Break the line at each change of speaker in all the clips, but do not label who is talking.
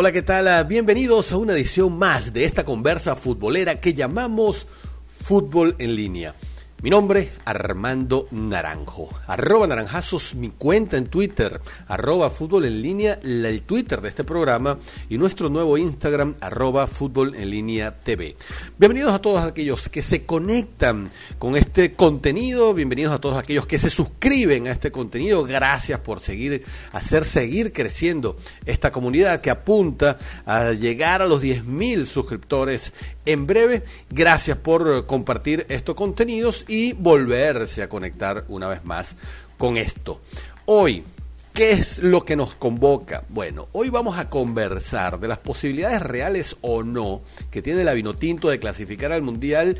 Hola, ¿qué tal? Bienvenidos a una edición más de esta conversa futbolera que llamamos Fútbol en línea. Mi nombre, Armando Naranjo. Arroba Naranjazos, mi cuenta en Twitter. Arroba Fútbol en línea, el Twitter de este programa. Y nuestro nuevo Instagram, arroba Fútbol en línea TV. Bienvenidos a todos aquellos que se conectan con este contenido. Bienvenidos a todos aquellos que se suscriben a este contenido. Gracias por seguir, hacer seguir creciendo esta comunidad que apunta a llegar a los 10.000 suscriptores en breve. Gracias por compartir estos contenidos y volverse a conectar una vez más con esto. Hoy, ¿qué es lo que nos convoca? Bueno, hoy vamos a conversar de las posibilidades reales o no que tiene la Vinotinto de clasificar al Mundial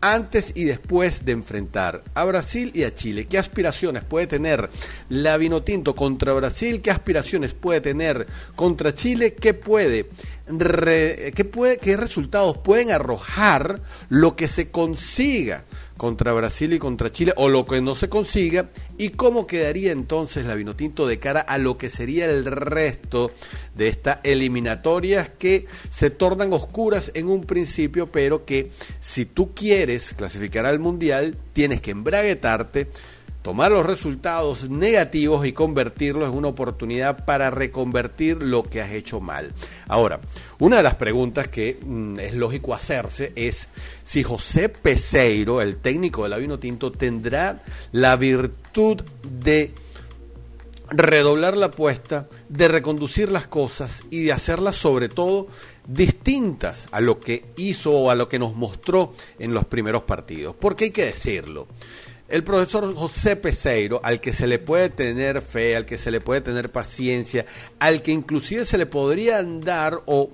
antes y después de enfrentar a Brasil y a Chile. ¿Qué aspiraciones puede tener la Vinotinto contra Brasil? ¿Qué aspiraciones puede tener contra Chile? ¿Qué puede ¿qué, puede, ¿qué resultados pueden arrojar lo que se consiga contra Brasil y contra Chile o lo que no se consiga y cómo quedaría entonces la Vinotinto de cara a lo que sería el resto de estas eliminatorias que se tornan oscuras en un principio pero que si tú quieres clasificar al mundial tienes que embraguetarte tomar los resultados negativos y convertirlos en una oportunidad para reconvertir lo que has hecho mal. Ahora, una de las preguntas que mm, es lógico hacerse es si José Peseiro, el técnico de la Vino Tinto, tendrá la virtud de redoblar la apuesta, de reconducir las cosas y de hacerlas sobre todo distintas a lo que hizo o a lo que nos mostró en los primeros partidos. Porque hay que decirlo. El profesor José Peseiro, al que se le puede tener fe, al que se le puede tener paciencia, al que inclusive se le podrían dar o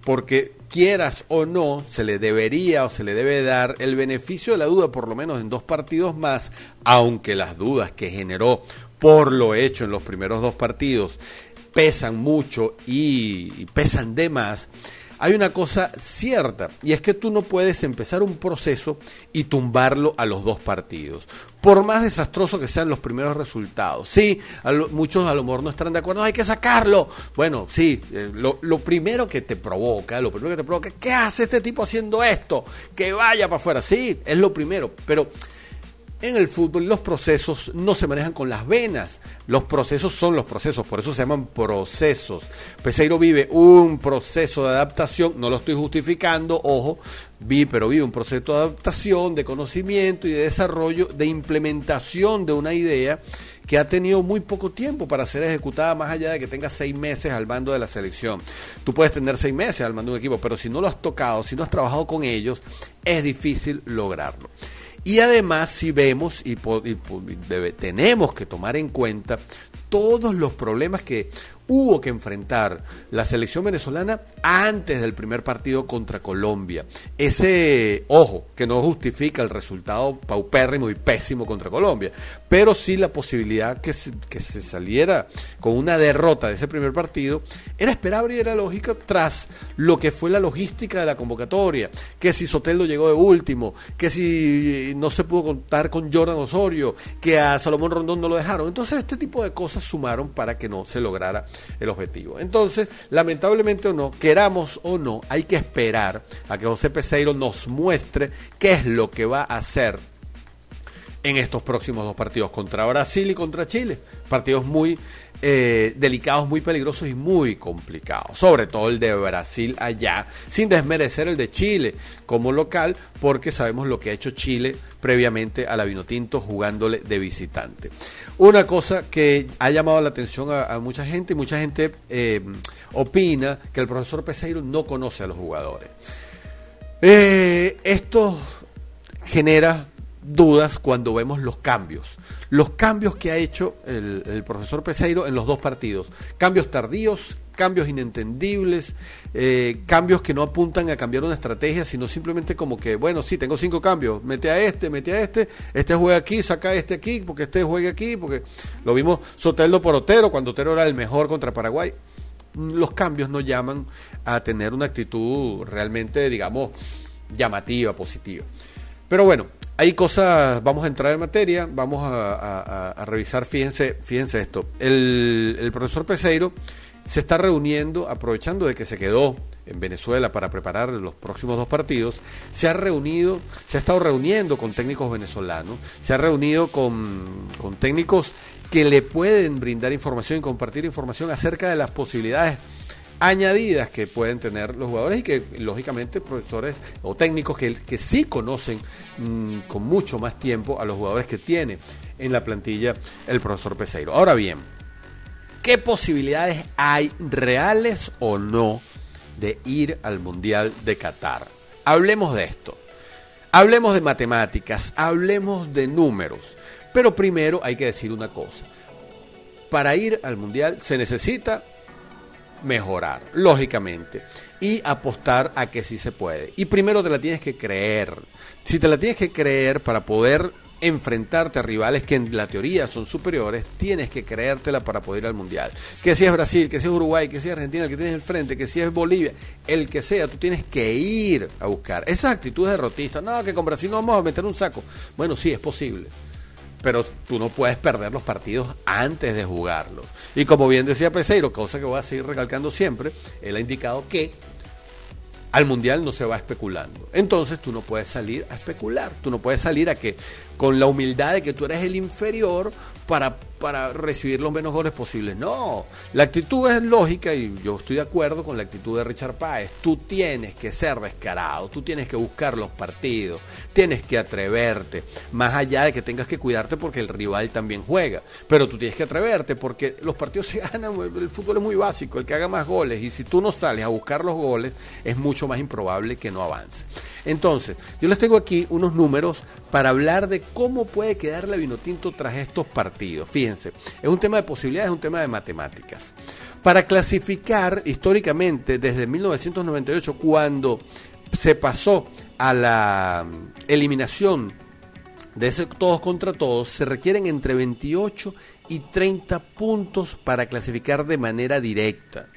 porque quieras o no, se le debería o se le debe dar el beneficio de la duda por lo menos en dos partidos más, aunque las dudas que generó por lo hecho en los primeros dos partidos pesan mucho y pesan de más hay una cosa cierta y es que tú no puedes empezar un proceso y tumbarlo a los dos partidos. Por más desastroso que sean los primeros resultados. Sí, muchos a lo mejor no estarán de acuerdo, hay que sacarlo. Bueno, sí, eh, lo, lo, primero que te provoca, lo primero que te provoca, ¿qué hace este tipo haciendo esto? Que vaya para afuera. Sí, es lo primero, pero en el fútbol los procesos no se manejan con las venas. Los procesos son los procesos, por eso se llaman procesos. Peseiro vive un proceso de adaptación, no lo estoy justificando, ojo, vi, pero vive un proceso de adaptación, de conocimiento y de desarrollo, de implementación de una idea que ha tenido muy poco tiempo para ser ejecutada más allá de que tenga seis meses al mando de la selección. Tú puedes tener seis meses al mando de un equipo, pero si no lo has tocado, si no has trabajado con ellos, es difícil lograrlo. Y además, si vemos y, tenemos que tomar en cuenta todos los problemas que hubo que enfrentar la selección venezolana antes del primer partido contra Colombia. Ese, ojo, que no justifica el resultado paupérrimo y pésimo contra Colombia, pero sí la posibilidad que se, que se saliera con una derrota de ese primer partido era esperable y era lógica tras lo que fue la logística de la convocatoria, que si Soteldo llegó de último, que si no se pudo contar con Jordan Osorio, que a Salomón Rondón no lo dejaron. Entonces este tipo de cosas sumaron para que no se lograra el objetivo. Entonces, lamentablemente o no, queramos o no, hay que esperar a que José Peseiro nos muestre qué es lo que va a hacer en estos próximos dos partidos contra Brasil y contra Chile. Partidos muy eh, delicados, muy peligrosos y muy complicados. Sobre todo el de Brasil allá, sin desmerecer el de Chile como local, porque sabemos lo que ha hecho Chile previamente a la Vinotinto jugándole de visitante. Una cosa que ha llamado la atención a, mucha gente y mucha gente eh, opina que el profesor Peseiro no conoce a los jugadores. Eh, esto genera dudas cuando vemos los cambios. Los cambios que ha hecho el, profesor Peseiro en los dos partidos. Cambios tardíos, cambios inentendibles, eh, cambios que no apuntan a cambiar una estrategia, sino simplemente como que, bueno, sí, tengo cinco cambios, mete a este, mete a este, este juega aquí, saca a este aquí, porque este juegue aquí, porque lo vimos Soteldo por Otero, cuando Otero era el mejor contra Paraguay. Los cambios no llaman a tener una actitud realmente, digamos, llamativa, positiva. Pero bueno, hay cosas, vamos a entrar en materia, vamos a, revisar, fíjense, fíjense esto. El, profesor Peseiro se está reuniendo, aprovechando de que se quedó en Venezuela para preparar los próximos dos partidos, se ha reunido, se ha estado reuniendo con técnicos venezolanos, se ha reunido con, con técnicos que le pueden brindar información y compartir información acerca de las posibilidades añadidas que pueden tener los jugadores y que lógicamente profesores o técnicos que, que sí conocen mm, con mucho más tiempo a los jugadores que tiene en la plantilla el profesor Peseiro. Ahora bien, ¿qué posibilidades hay reales o no de ir al Mundial de Qatar? Hablemos de esto. Hablemos de matemáticas, hablemos de números. Pero primero hay que decir una cosa. Para ir al Mundial se necesita mejorar, lógicamente, y apostar a que sí se puede. Y primero te la tienes que creer. Si te la tienes que creer para poder enfrentarte a rivales que en la teoría son superiores, tienes que creértela para poder ir al Mundial. Que si es Brasil, que si es Uruguay, que si es Argentina, el que tienes el frente, que si es Bolivia, el que sea, tú tienes que ir a buscar. Esas actitudes derrotistas, no, que con Brasil no vamos a meter un saco. Bueno, sí, es posible pero tú no puedes perder los partidos antes de jugarlos. Y como bien decía Peseiro, cosa que voy a seguir recalcando siempre, él ha indicado que al mundial no se va especulando. Entonces tú no puedes salir a especular, tú no puedes salir a que con la humildad de que tú eres el inferior para para recibir los menos goles posibles. No, la actitud es lógica y yo estoy de acuerdo con la actitud de Richard Páez. Tú tienes que ser descarado, tú tienes que buscar los partidos, tienes que atreverte, más allá de que tengas que cuidarte porque el rival también juega. Pero tú tienes que atreverte porque los partidos se ganan, el fútbol es muy básico, el que haga más goles y si tú no sales a buscar los goles es mucho más improbable que no avance. Entonces, yo les tengo aquí unos números para hablar de cómo puede quedar la Vinotinto tras estos partidos. Fíjense, es un tema de posibilidades, es un tema de matemáticas. Para clasificar históricamente desde 1998, cuando se pasó a la eliminación de ese todos contra todos, se requieren entre 28 y 30 puntos para clasificar de manera directa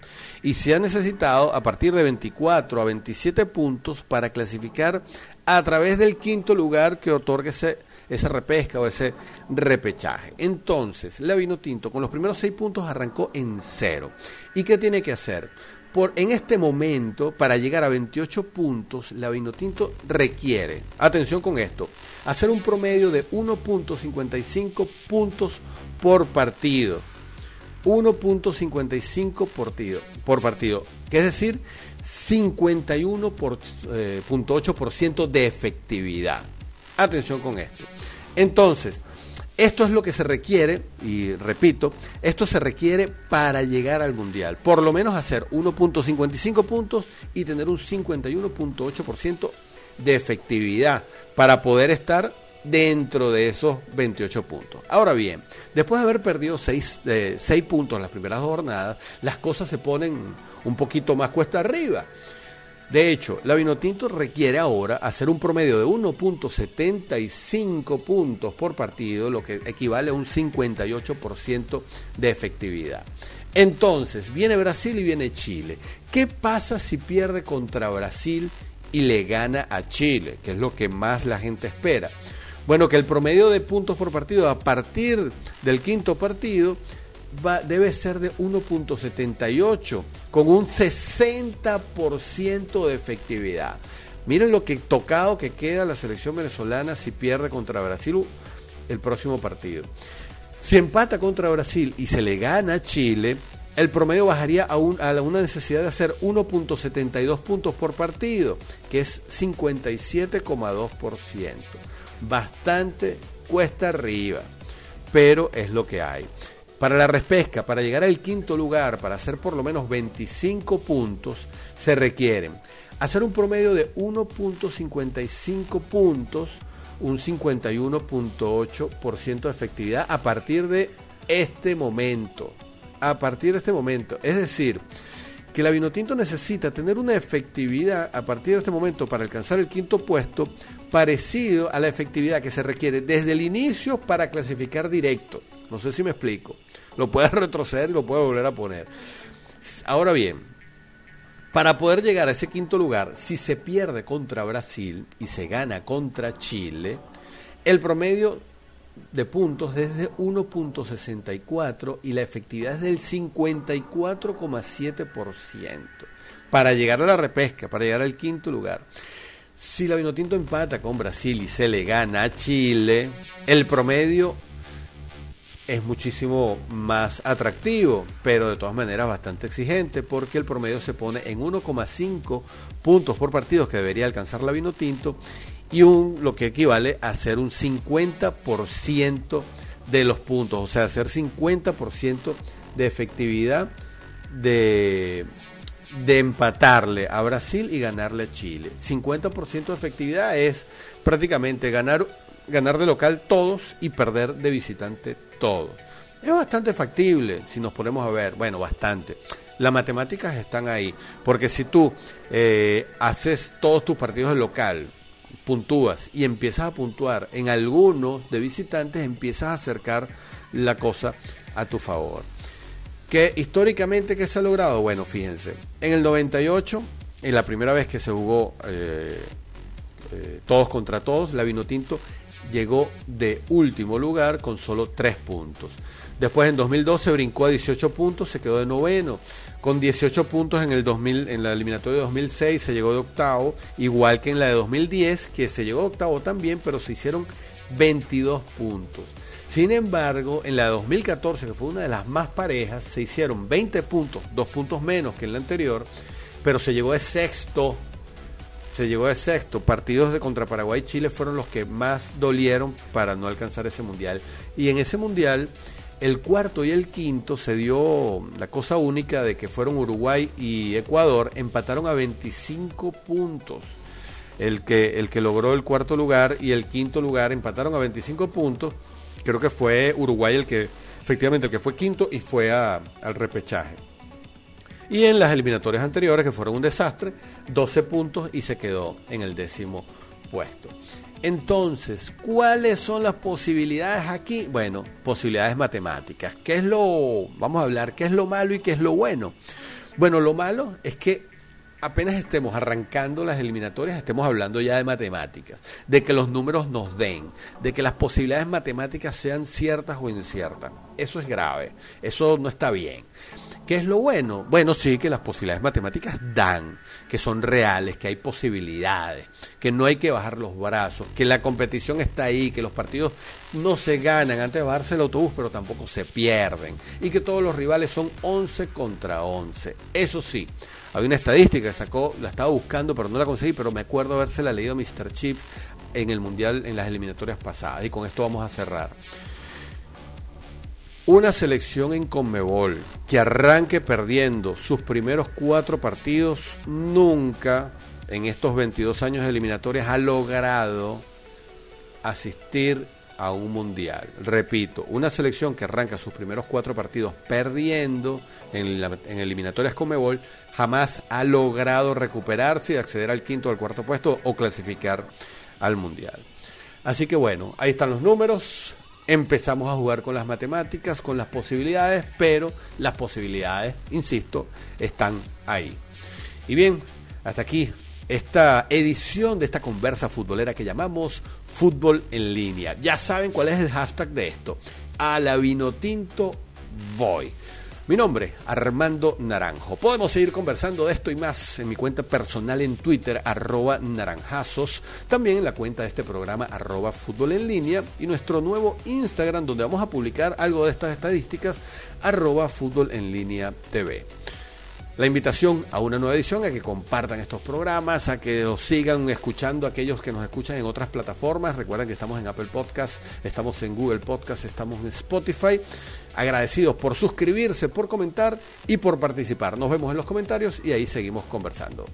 y se ha necesitado a partir de 24 a 27 puntos para clasificar a través del quinto lugar que otorgue ese, esa repesca o ese repechaje. Entonces, la Vino Tinto con los primeros seis puntos arrancó en cero. ¿Y qué tiene que hacer? Por, en este momento, para llegar a 28 puntos, la Vinotinto requiere, atención con esto, hacer un promedio de 1.55 puntos por partido. 1.55 partido, por partido, que es decir, 51.8% eh, de efectividad. Atención con esto. Entonces, esto es lo que se requiere, y repito, esto se requiere para llegar al Mundial. Por lo menos hacer 1.55 puntos y tener un 51.8% de efectividad para poder estar dentro de esos 28 puntos. Ahora bien, después de haber perdido 6, eh, puntos en las primeras jornadas, las cosas se ponen un poquito más cuesta arriba. De hecho, la Vinotinto requiere ahora hacer un promedio de 1.75 puntos por partido, lo que equivale a un 58% de efectividad. Entonces, viene Brasil y viene Chile. ¿Qué pasa si pierde contra Brasil y le gana a Chile? Que es lo que más la gente espera. Bueno, que el promedio de puntos por partido a partir del quinto partido va, debe ser de 1.78 con un 60% de efectividad. Miren lo que tocado que queda la selección venezolana si pierde contra Brasil el próximo partido. Si empata contra Brasil y se le gana a Chile, el promedio bajaría a una necesidad de hacer 1.72 puntos por partido, que es 57,2% bastante cuesta arriba, pero es lo que hay. Para la repesca, para llegar al quinto lugar, para hacer por lo menos 25 puntos, se requieren hacer un promedio de 1.55 puntos, un 51.8% de efectividad a partir de este momento. A partir de este momento. Es decir, que la Vinotinto necesita tener una efectividad a partir de este momento para alcanzar el quinto puesto parecido a la efectividad que se requiere desde el inicio para clasificar directo. No sé si me explico. Lo puedes retroceder y lo puedes volver a poner. Ahora bien, para poder llegar a ese quinto lugar, si se pierde contra Brasil y se gana contra Chile, el promedio de puntos desde 1.64 y la efectividad es del 54,7% para llegar a la repesca, para llegar al quinto lugar. Si la Vinotinto empata con Brasil y se le gana a Chile, el promedio es muchísimo más atractivo, pero de todas maneras bastante exigente, porque el promedio se pone en 1,5 puntos por partido que debería alcanzar la Vinotinto y un, lo que equivale a ser un 50% de los puntos, o sea, hacer 50% de efectividad de, de empatarle a Brasil y ganarle a Chile. 50% de efectividad es prácticamente ganar, ganar de local todos y perder de visitante todos. Es bastante factible si nos ponemos a ver, bueno, bastante. Las matemáticas están ahí, porque si tú eh, haces todos tus partidos de local, puntúas y empiezas a puntuar en algunos de visitantes, empiezas a acercar la cosa a tu favor. Que históricamente, ¿qué se ha logrado? Bueno, fíjense, en el 98, en la primera vez que se jugó eh, eh, todos contra todos, la Vinotinto llegó de último lugar con solo 3 puntos. Después en 2012 brincó a 18 puntos, se quedó de noveno. Con 18 puntos en el 2000, en la eliminatoria de 2006 se llegó de octavo, igual que en la de 2010, que se llegó de octavo también, pero se hicieron 22 puntos. Sin embargo, en la de 2014, que fue una de las más parejas, se hicieron 20 puntos, dos puntos menos que en la anterior, pero se llegó de sexto. Se llegó de sexto. Partidos de contra Paraguay y Chile fueron los que más dolieron para no alcanzar ese mundial. Y en ese mundial el cuarto y el quinto se dio la cosa única de que fueron Uruguay y Ecuador, empataron a 25 puntos. El que, el que logró el cuarto lugar y el quinto lugar empataron a 25 puntos. Creo que fue Uruguay el que, efectivamente, el que fue quinto y fue al repechaje. Y en las eliminatorias anteriores, que fueron un desastre, 12 puntos y se quedó en el décimo puesto. Entonces, ¿cuáles son las posibilidades aquí? Bueno, posibilidades matemáticas. ¿Qué es lo, vamos a hablar, qué es lo malo y qué es lo bueno? Bueno, lo malo es que apenas estemos arrancando las eliminatorias, estemos hablando ya de matemáticas, de que los números nos den, de que las posibilidades matemáticas sean ciertas o inciertas. Eso es grave, eso no está bien. ¿Qué es lo bueno? Bueno, sí, que las posibilidades matemáticas dan, que son reales, que hay posibilidades, que no hay que bajar los brazos, que la competición está ahí, que los partidos no se ganan antes de bajarse el autobús, pero tampoco se pierden, y que todos los rivales son 11 contra 11. Eso sí, hay una estadística que sacó, la estaba buscando, pero no la conseguí, pero me acuerdo habérsela leído a Mr. Chip en el Mundial en las eliminatorias pasadas, y con esto vamos a cerrar. Una selección en Conmebol que arranque perdiendo sus primeros cuatro partidos nunca en estos 22 años de eliminatorias ha logrado asistir a un mundial. Repito, una selección que arranca sus primeros cuatro partidos perdiendo en, en eliminatorias Conmebol jamás ha logrado recuperarse y acceder al quinto o al cuarto puesto o clasificar al mundial. Así que bueno, ahí están los números empezamos a jugar con las matemáticas, con las posibilidades, pero las posibilidades, insisto, están ahí. Y bien, hasta aquí esta edición de esta conversa futbolera que llamamos Fútbol en línea. Ya saben cuál es el hashtag de esto. A la vino tinto voy. Mi nombre, Armando Naranjo. Podemos seguir conversando de esto y más en mi cuenta personal en Twitter, arroba naranjazos, también en la cuenta de este programa, arroba fútbol en línea, y nuestro nuevo Instagram, donde vamos a publicar algo de estas estadísticas, arroba fútbol en línea TV. La invitación a una nueva edición, a que compartan estos programas, a que los sigan escuchando aquellos que nos escuchan en otras plataformas. Recuerden que estamos en Apple Podcast, estamos en Google Podcast, estamos en Spotify agradecidos por suscribirse, por comentar y por participar. Nos vemos en los comentarios y ahí seguimos conversando.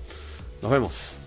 Nos vemos.